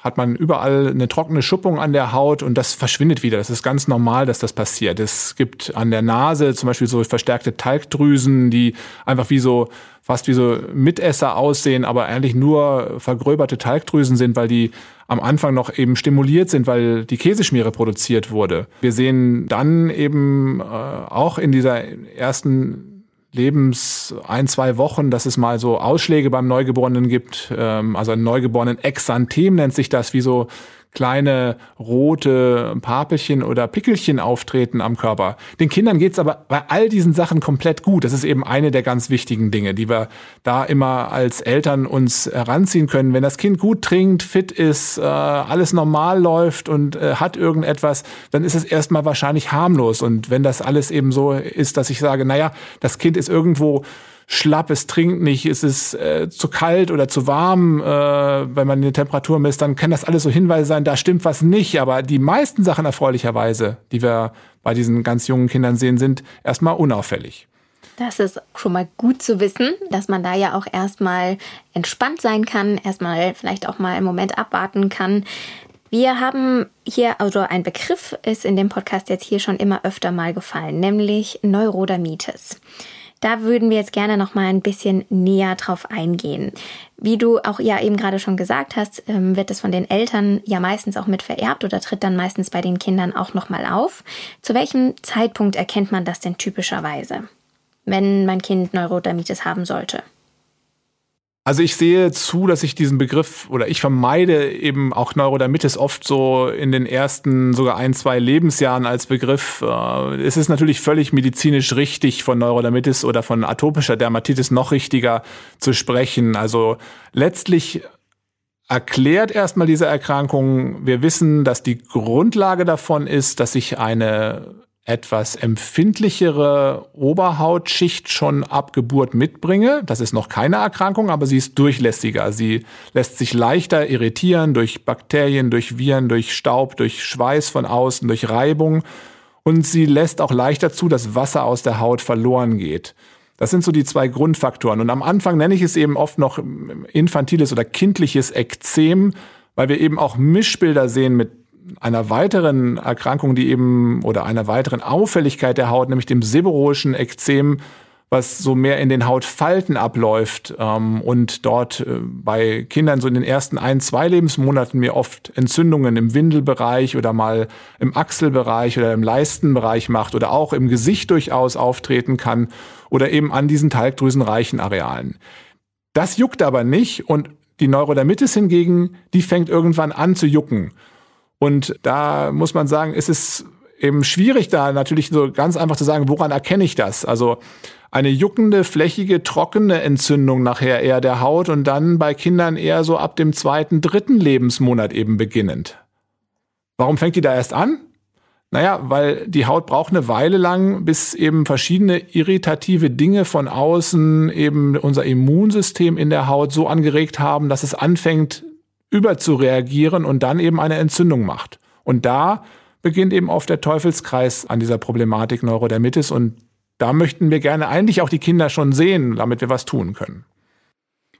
Speaker 3: hat man überall eine trockene Schuppung an der Haut und das verschwindet wieder. Das ist ganz normal, dass das passiert. Es gibt an der Nase zum Beispiel so verstärkte Talgdrüsen, die einfach wie so fast wie so Mitesser aussehen, aber eigentlich nur vergröberte Talgdrüsen sind, weil die am Anfang noch eben stimuliert sind, weil die Käseschmiere produziert wurde. Wir sehen dann eben äh, auch in dieser ersten Lebens ein, zwei Wochen, dass es mal so Ausschläge beim Neugeborenen gibt, ähm, also ein Neugeborenen Exanthem nennt sich das, wie so kleine rote Papelchen oder Pickelchen auftreten am Körper. Den Kindern geht's aber bei all diesen Sachen komplett gut. Das ist eben eine der ganz wichtigen Dinge, die wir da immer als Eltern uns heranziehen können. Wenn das Kind gut trinkt, fit ist, äh, alles normal läuft und äh, hat irgendetwas, dann ist es erstmal wahrscheinlich harmlos. Und wenn das alles eben so ist, dass ich sage, naja, das Kind ist irgendwo schlapp, es trinkt nicht, es ist äh, zu kalt oder zu warm, äh, wenn man die Temperatur misst, dann kann das alles so Hinweise sein, da stimmt was nicht. Aber die meisten Sachen erfreulicherweise, die wir bei diesen ganz jungen Kindern sehen, sind erstmal unauffällig.
Speaker 2: Das ist schon mal gut zu wissen, dass man da ja auch erstmal entspannt sein kann, erstmal vielleicht auch mal einen Moment abwarten kann. Wir haben hier, also ein Begriff ist in dem Podcast jetzt hier schon immer öfter mal gefallen, nämlich Neurodermitis. Da würden wir jetzt gerne noch mal ein bisschen näher drauf eingehen. Wie du auch ja eben gerade schon gesagt hast, ähm, wird es von den Eltern ja meistens auch mit vererbt oder tritt dann meistens bei den Kindern auch noch mal auf. Zu welchem Zeitpunkt erkennt man das denn typischerweise, wenn mein Kind Neurodermitis haben sollte?
Speaker 3: Also ich sehe zu, dass ich diesen Begriff oder ich vermeide eben auch Neurodermitis oft so in den ersten sogar ein, zwei Lebensjahren als Begriff. Äh, es ist natürlich völlig medizinisch richtig von Neurodermitis oder von atopischer Dermatitis noch richtiger zu sprechen. Also letztlich erklärt erstmal diese Erkrankung. Wir wissen, dass die Grundlage davon ist, dass sich eine etwas empfindlichere Oberhautschicht schon ab Geburt mitbringe. Das ist noch keine Erkrankung, aber sie ist durchlässiger. Sie lässt sich leichter irritieren durch Bakterien, durch Viren, durch Staub, durch Schweiß von außen, durch Reibung. Und sie lässt auch leichter zu, dass Wasser aus der Haut verloren geht. Das sind so die zwei Grundfaktoren. Und am Anfang nenne ich es eben oft noch infantiles oder kindliches Ekzem, weil wir eben auch Mischbilder sehen mit einer weiteren Erkrankung, die eben oder einer weiteren Auffälligkeit der Haut, nämlich dem seborrhoischen Ekzem, was so mehr in den Hautfalten abläuft ähm, und dort äh, bei Kindern so in den ersten ein, zwei Lebensmonaten mir oft Entzündungen im Windelbereich oder mal im Achselbereich oder im Leistenbereich macht oder auch im Gesicht durchaus auftreten kann oder eben an diesen talgdrüsenreichen Arealen. Das juckt aber nicht und die Neurodermitis hingegen, die fängt irgendwann an zu jucken. Und da muss man sagen, es ist eben schwierig da natürlich so ganz einfach zu sagen, woran erkenne ich das? Also eine juckende, flächige, trockene Entzündung nachher eher der Haut und dann bei Kindern eher so ab dem zweiten, dritten Lebensmonat eben beginnend. Warum fängt die da erst an? Naja, weil die Haut braucht eine Weile lang, bis eben verschiedene irritative Dinge von außen eben unser Immunsystem in der Haut so angeregt haben, dass es anfängt überzureagieren und dann eben eine Entzündung macht. Und da beginnt eben oft der Teufelskreis an dieser Problematik Neurodermitis und da möchten wir gerne eigentlich auch die Kinder schon sehen, damit wir was tun können.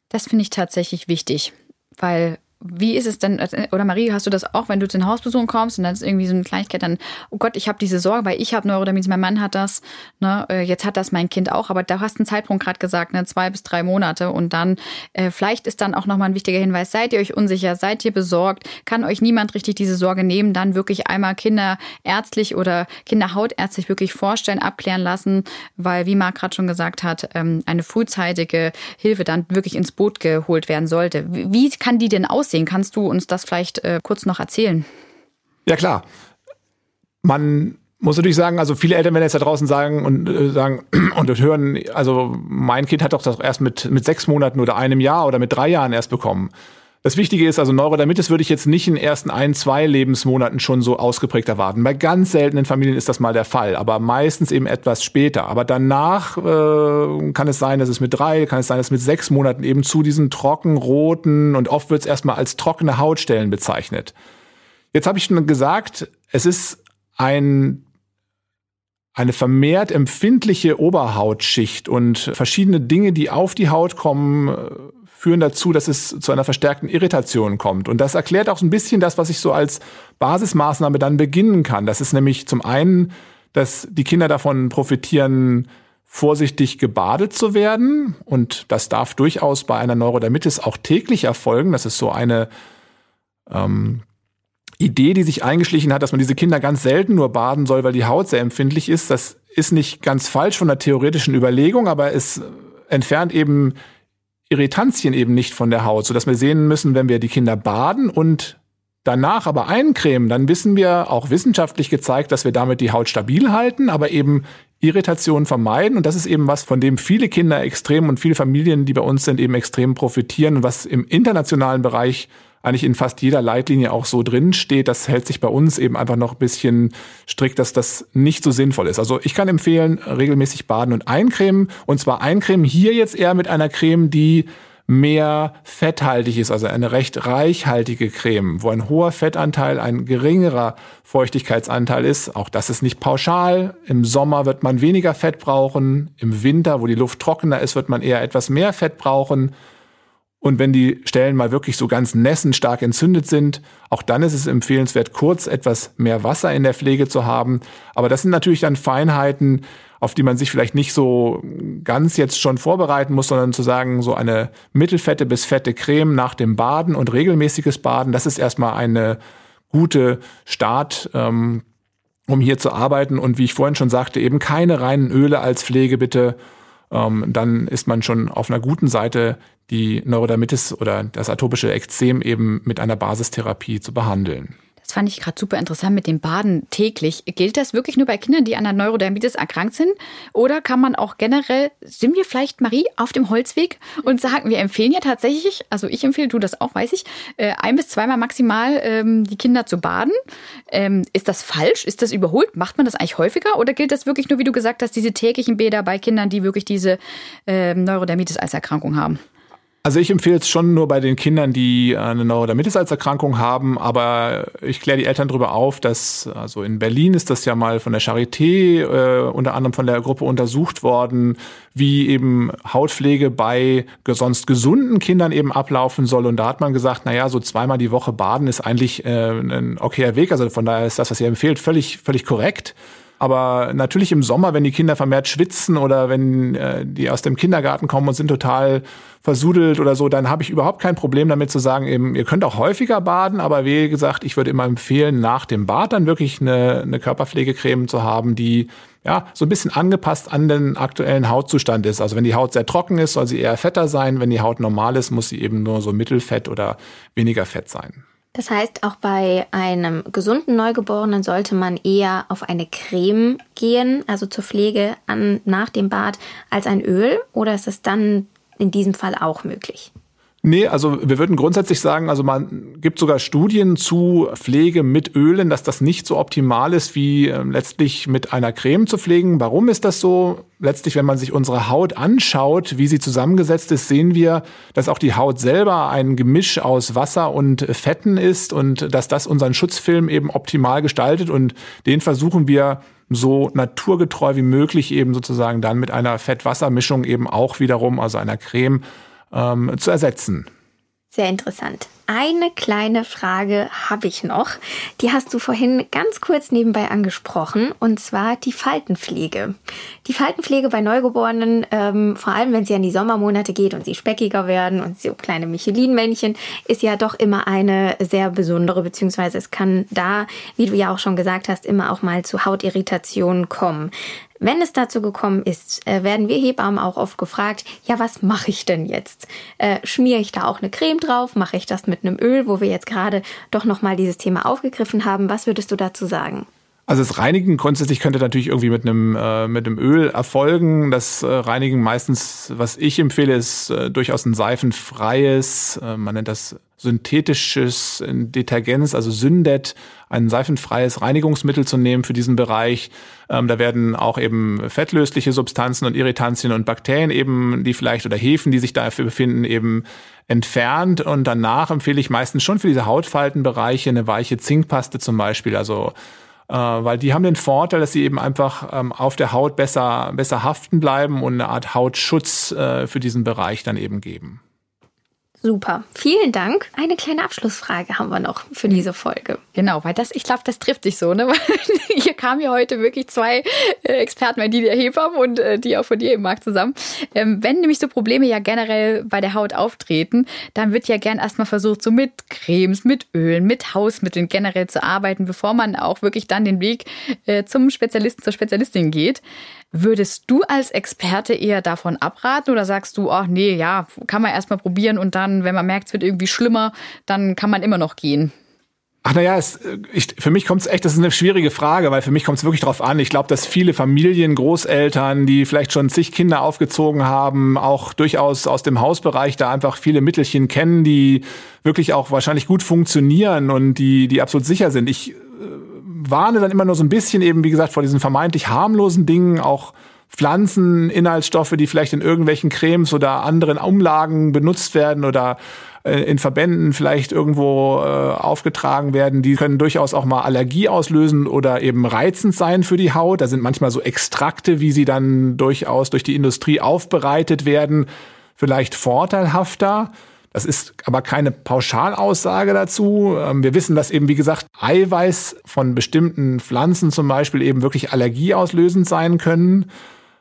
Speaker 1: Das finde ich tatsächlich wichtig, weil wie ist es denn, oder Marie, hast du das auch, wenn du zu den Hausbesuchen kommst und dann ist irgendwie so eine Kleinigkeit, dann, oh Gott, ich habe diese Sorge, weil ich habe Neurodermitis, mein Mann hat das, ne, äh, jetzt hat das mein Kind auch, aber da hast einen Zeitpunkt gerade gesagt, ne, zwei bis drei Monate und dann, äh, vielleicht ist dann auch nochmal ein wichtiger Hinweis, seid ihr euch unsicher, seid ihr besorgt, kann euch niemand richtig diese Sorge nehmen, dann wirklich einmal kinderärztlich oder kinderhautärztlich wirklich vorstellen, abklären lassen, weil, wie Marc gerade schon gesagt hat, ähm, eine frühzeitige Hilfe dann wirklich ins Boot geholt werden sollte. Wie kann die denn aussehen? Aussehen. Kannst du uns das vielleicht äh, kurz noch erzählen?
Speaker 3: Ja, klar. Man muss natürlich sagen, also viele Eltern werden jetzt da draußen sagen und äh, sagen und hören, also mein Kind hat doch das erst mit, mit sechs Monaten oder einem Jahr oder mit drei Jahren erst bekommen. Das Wichtige ist also, Neurodermitis würde ich jetzt nicht in den ersten ein, zwei Lebensmonaten schon so ausgeprägt erwarten. Bei ganz seltenen Familien ist das mal der Fall, aber meistens eben etwas später. Aber danach äh, kann es sein, dass es mit drei, kann es sein, dass es mit sechs Monaten eben zu diesen trocken, roten und oft wird es erstmal als trockene Hautstellen bezeichnet. Jetzt habe ich schon gesagt, es ist ein eine vermehrt empfindliche Oberhautschicht und verschiedene Dinge, die auf die Haut kommen, führen dazu, dass es zu einer verstärkten Irritation kommt. Und das erklärt auch so ein bisschen das, was ich so als Basismaßnahme dann beginnen kann. Das ist nämlich zum einen, dass die Kinder davon profitieren, vorsichtig gebadet zu werden. Und das darf durchaus bei einer Neurodermitis auch täglich erfolgen. Das ist so eine ähm, Idee, die sich eingeschlichen hat, dass man diese Kinder ganz selten nur baden soll, weil die Haut sehr empfindlich ist. Das ist nicht ganz falsch von der theoretischen Überlegung, aber es entfernt eben Irritantien eben nicht von der Haut, sodass wir sehen müssen, wenn wir die Kinder baden und danach aber eincremen, dann wissen wir auch wissenschaftlich gezeigt, dass wir damit die Haut stabil halten, aber eben Irritationen vermeiden. Und das ist eben was, von dem viele Kinder extrem und viele Familien, die bei uns sind, eben extrem profitieren und was im internationalen Bereich eigentlich in fast jeder Leitlinie auch so drin steht. Das hält sich bei uns eben einfach noch ein bisschen strikt, dass das nicht so sinnvoll ist. Also ich kann empfehlen, regelmäßig baden und eincremen. Und zwar eincremen hier jetzt eher mit einer Creme, die mehr fetthaltig ist, also eine recht reichhaltige Creme, wo ein hoher Fettanteil, ein geringerer Feuchtigkeitsanteil ist. Auch das ist nicht pauschal. Im Sommer wird man weniger Fett brauchen. Im Winter, wo die Luft trockener ist, wird man eher etwas mehr Fett brauchen. Und wenn die Stellen mal wirklich so ganz nässen stark entzündet sind, auch dann ist es empfehlenswert, kurz etwas mehr Wasser in der Pflege zu haben. Aber das sind natürlich dann Feinheiten, auf die man sich vielleicht nicht so ganz jetzt schon vorbereiten muss, sondern zu sagen, so eine mittelfette bis fette Creme nach dem Baden und regelmäßiges Baden, das ist erstmal eine gute Start, ähm, um hier zu arbeiten. Und wie ich vorhin schon sagte, eben keine reinen Öle als Pflege bitte. Ähm, dann ist man schon auf einer guten Seite, die Neurodermitis oder das atopische Ekzem eben mit einer Basistherapie zu behandeln.
Speaker 1: Das fand ich gerade super interessant mit dem Baden täglich. Gilt das wirklich nur bei Kindern, die an der Neurodermitis erkrankt sind? Oder kann man auch generell, sind wir vielleicht, Marie, auf dem Holzweg und sagen, wir empfehlen ja tatsächlich, also ich empfehle, du das auch, weiß ich, äh, ein bis zweimal maximal ähm, die Kinder zu baden. Ähm, ist das falsch? Ist das überholt? Macht man das eigentlich häufiger? Oder gilt das wirklich nur, wie du gesagt hast, diese täglichen Bäder bei Kindern, die wirklich diese ähm, Neurodermitis als Erkrankung haben?
Speaker 3: Also ich empfehle es schon nur bei den Kindern, die eine Neurodermitis als Erkrankung haben, aber ich kläre die Eltern darüber auf, dass, also in Berlin ist das ja mal von der Charité äh, unter anderem von der Gruppe untersucht worden, wie eben Hautpflege bei sonst gesunden Kindern eben ablaufen soll. Und da hat man gesagt, na ja, so zweimal die Woche baden ist eigentlich äh, ein okayer Weg. Also von daher ist das, was ihr empfehlt, völlig, völlig korrekt. Aber natürlich im Sommer, wenn die Kinder vermehrt schwitzen oder wenn äh, die aus dem Kindergarten kommen und sind total versudelt oder so, dann habe ich überhaupt kein Problem damit zu sagen, eben, ihr könnt auch häufiger baden, aber wie gesagt, ich würde immer empfehlen, nach dem Bad dann wirklich eine, eine Körperpflegecreme zu haben, die ja so ein bisschen angepasst an den aktuellen Hautzustand ist. Also wenn die Haut sehr trocken ist, soll sie eher fetter sein. Wenn die Haut normal ist, muss sie eben nur so mittelfett oder weniger fett sein.
Speaker 2: Das heißt, auch bei einem gesunden Neugeborenen sollte man eher auf eine Creme gehen, also zur Pflege an, nach dem Bad, als ein Öl? Oder ist es dann in diesem Fall auch möglich?
Speaker 3: Nee, also wir würden grundsätzlich sagen, also man gibt sogar Studien zu Pflege mit Ölen, dass das nicht so optimal ist, wie äh, letztlich mit einer Creme zu pflegen. Warum ist das so? Letztlich, wenn man sich unsere Haut anschaut, wie sie zusammengesetzt ist, sehen wir, dass auch die Haut selber ein Gemisch aus Wasser und Fetten ist und dass das unseren Schutzfilm eben optimal gestaltet und den versuchen wir so naturgetreu wie möglich eben sozusagen dann mit einer Fett-Wasser-Mischung eben auch wiederum, also einer Creme, ähm, zu ersetzen.
Speaker 2: Sehr interessant. Eine kleine Frage habe ich noch. Die hast du vorhin ganz kurz nebenbei angesprochen, und zwar die Faltenpflege. Die Faltenpflege bei Neugeborenen, ähm, vor allem wenn sie an die Sommermonate geht und sie speckiger werden und so kleine Michelin-Männchen, ist ja doch immer eine sehr besondere, beziehungsweise es kann da, wie du ja auch schon gesagt hast, immer auch mal zu Hautirritationen kommen. Wenn es dazu gekommen ist, äh, werden wir Hebammen auch oft gefragt, ja, was mache ich denn jetzt? Äh, schmiere ich da auch eine Creme drauf? Mache ich das mit einem Öl, wo wir jetzt gerade doch nochmal dieses Thema aufgegriffen haben? Was würdest du dazu sagen?
Speaker 3: Also das Reinigen grundsätzlich könnte natürlich irgendwie mit einem äh, mit einem Öl erfolgen. Das äh, Reinigen meistens, was ich empfehle, ist äh, durchaus ein seifenfreies, äh, man nennt das synthetisches Detergenz, also Syndet, ein seifenfreies Reinigungsmittel zu nehmen für diesen Bereich. Ähm, da werden auch eben fettlösliche Substanzen und Irritantien und Bakterien eben, die vielleicht oder Hefen, die sich dafür befinden, eben entfernt. Und danach empfehle ich meistens schon für diese Hautfaltenbereiche eine weiche Zinkpaste zum Beispiel, also äh, weil die haben den Vorteil, dass sie eben einfach ähm, auf der Haut besser, besser haften bleiben und eine Art Hautschutz äh, für diesen Bereich dann eben geben.
Speaker 2: Super, vielen Dank. Eine kleine Abschlussfrage haben wir noch für diese Folge.
Speaker 1: Genau, weil das, ich glaube, das trifft dich so, ne? Hier kamen ja heute wirklich zwei äh, Experten, die der Hebammen und äh, die auch von dir im Markt zusammen. Ähm, wenn nämlich so Probleme ja generell bei der Haut auftreten, dann wird ja gern erstmal versucht, so mit Cremes, mit Ölen, mit Hausmitteln generell zu arbeiten, bevor man auch wirklich dann den Weg äh, zum Spezialisten, zur Spezialistin geht. Würdest du als Experte eher davon abraten oder sagst du, ach nee, ja, kann man erstmal probieren und dann, wenn man merkt, es wird irgendwie schlimmer, dann kann man immer noch gehen?
Speaker 3: Ach naja, ich, für mich kommt es echt, das ist eine schwierige Frage, weil für mich kommt es wirklich drauf an. Ich glaube, dass viele Familien, Großeltern, die vielleicht schon zig Kinder aufgezogen haben, auch durchaus aus dem Hausbereich da einfach viele Mittelchen kennen, die wirklich auch wahrscheinlich gut funktionieren und die, die absolut sicher sind. Ich warne dann immer nur so ein bisschen eben, wie gesagt, vor diesen vermeintlich harmlosen Dingen, auch Pflanzeninhaltsstoffe, die vielleicht in irgendwelchen Cremes oder anderen Umlagen benutzt werden oder äh, in Verbänden vielleicht irgendwo äh, aufgetragen werden, die können durchaus auch mal Allergie auslösen oder eben reizend sein für die Haut. Da sind manchmal so Extrakte, wie sie dann durchaus durch die Industrie aufbereitet werden, vielleicht vorteilhafter. Das ist aber keine Pauschalaussage dazu. Ähm, wir wissen, dass eben, wie gesagt, Eiweiß von bestimmten Pflanzen zum Beispiel eben wirklich allergieauslösend sein können.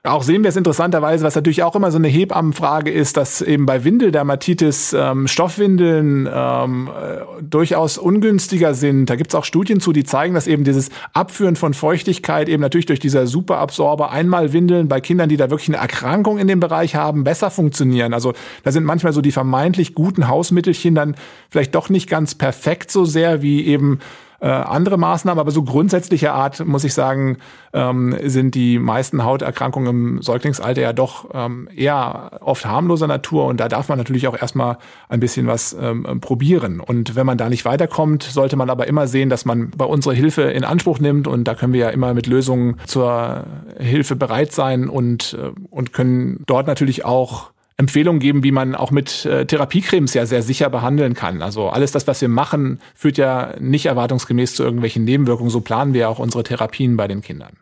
Speaker 3: Auch sehen wir es interessanterweise, was natürlich auch immer so eine Hebammenfrage ist, dass eben bei Windeldermatitis ähm, Stoffwindeln ähm, äh, durchaus ungünstiger sind. Da gibt es auch Studien zu, die zeigen, dass eben dieses Abführen von Feuchtigkeit eben natürlich durch dieser Superabsorber Einmalwindeln bei Kindern, die da wirklich eine Erkrankung in dem Bereich haben, besser funktionieren. Also da sind manchmal so die vermeintlich guten Hausmittelchen dann vielleicht doch nicht ganz perfekt so sehr wie eben äh, andere Maßnahmen, aber so grundsätzlicher Art, muss ich sagen, ähm, sind die meisten Hauterkrankungen im Säuglingsalter ja doch ähm, eher oft harmloser Natur und da darf man natürlich auch erstmal ein bisschen was ähm, probieren. Und wenn man da nicht weiterkommt, sollte man aber immer sehen, dass man bei unserer Hilfe in Anspruch nimmt und da können wir ja immer mit Lösungen zur Hilfe bereit sein und, äh, und können dort natürlich auch Empfehlungen geben, wie man auch mit äh, Therapiecremes ja sehr sicher behandeln kann. Also alles das, was wir machen, führt ja nicht erwartungsgemäß zu irgendwelchen Nebenwirkungen. So planen wir auch unsere Therapien bei den Kindern.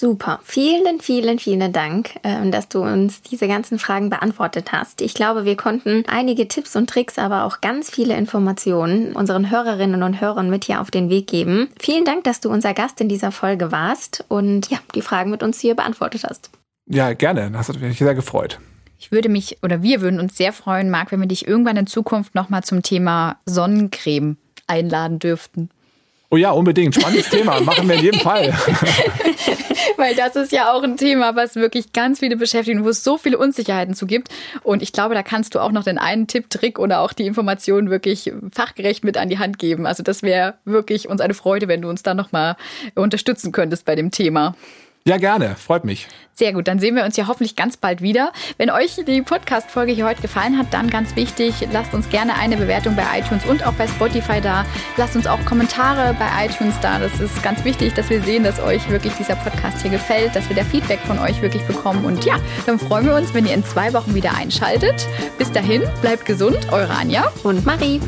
Speaker 2: Super. Vielen, vielen, vielen Dank, ähm, dass du uns diese ganzen Fragen beantwortet hast. Ich glaube, wir konnten einige Tipps und Tricks, aber auch ganz viele Informationen unseren Hörerinnen und Hörern mit hier auf den Weg geben. Vielen Dank, dass du unser Gast in dieser Folge warst und ja, die Fragen mit uns hier beantwortet hast.
Speaker 3: Ja, gerne. Das hat mich sehr gefreut.
Speaker 1: Ich würde mich oder wir würden uns sehr freuen, Marc, wenn wir dich irgendwann in Zukunft nochmal zum Thema Sonnencreme einladen dürften.
Speaker 3: Oh ja, unbedingt. Spannendes Thema. Machen wir in jedem Fall.
Speaker 1: Weil das ist ja auch ein Thema, was wirklich ganz viele beschäftigt und wo es so viele Unsicherheiten zu gibt. Und ich glaube, da kannst du auch noch den einen Tipp, Trick oder auch die Informationen wirklich fachgerecht mit an die Hand geben. Also das wäre wirklich uns eine Freude, wenn du uns da nochmal unterstützen könntest bei dem Thema.
Speaker 3: Ja, gerne. Freut mich.
Speaker 1: Sehr gut, dann sehen wir uns ja hoffentlich ganz bald wieder. Wenn euch die Podcast-Folge hier heute gefallen hat, dann ganz wichtig, lasst uns gerne eine Bewertung bei iTunes und auch bei Spotify da. Lasst uns auch Kommentare bei iTunes da. Das ist ganz wichtig, dass wir sehen, dass euch wirklich dieser Podcast hier gefällt, dass wir da Feedback von euch wirklich bekommen. Und ja, dann freuen wir uns, wenn ihr in zwei Wochen wieder einschaltet. Bis dahin, bleibt gesund, eure Anja
Speaker 2: und Marie.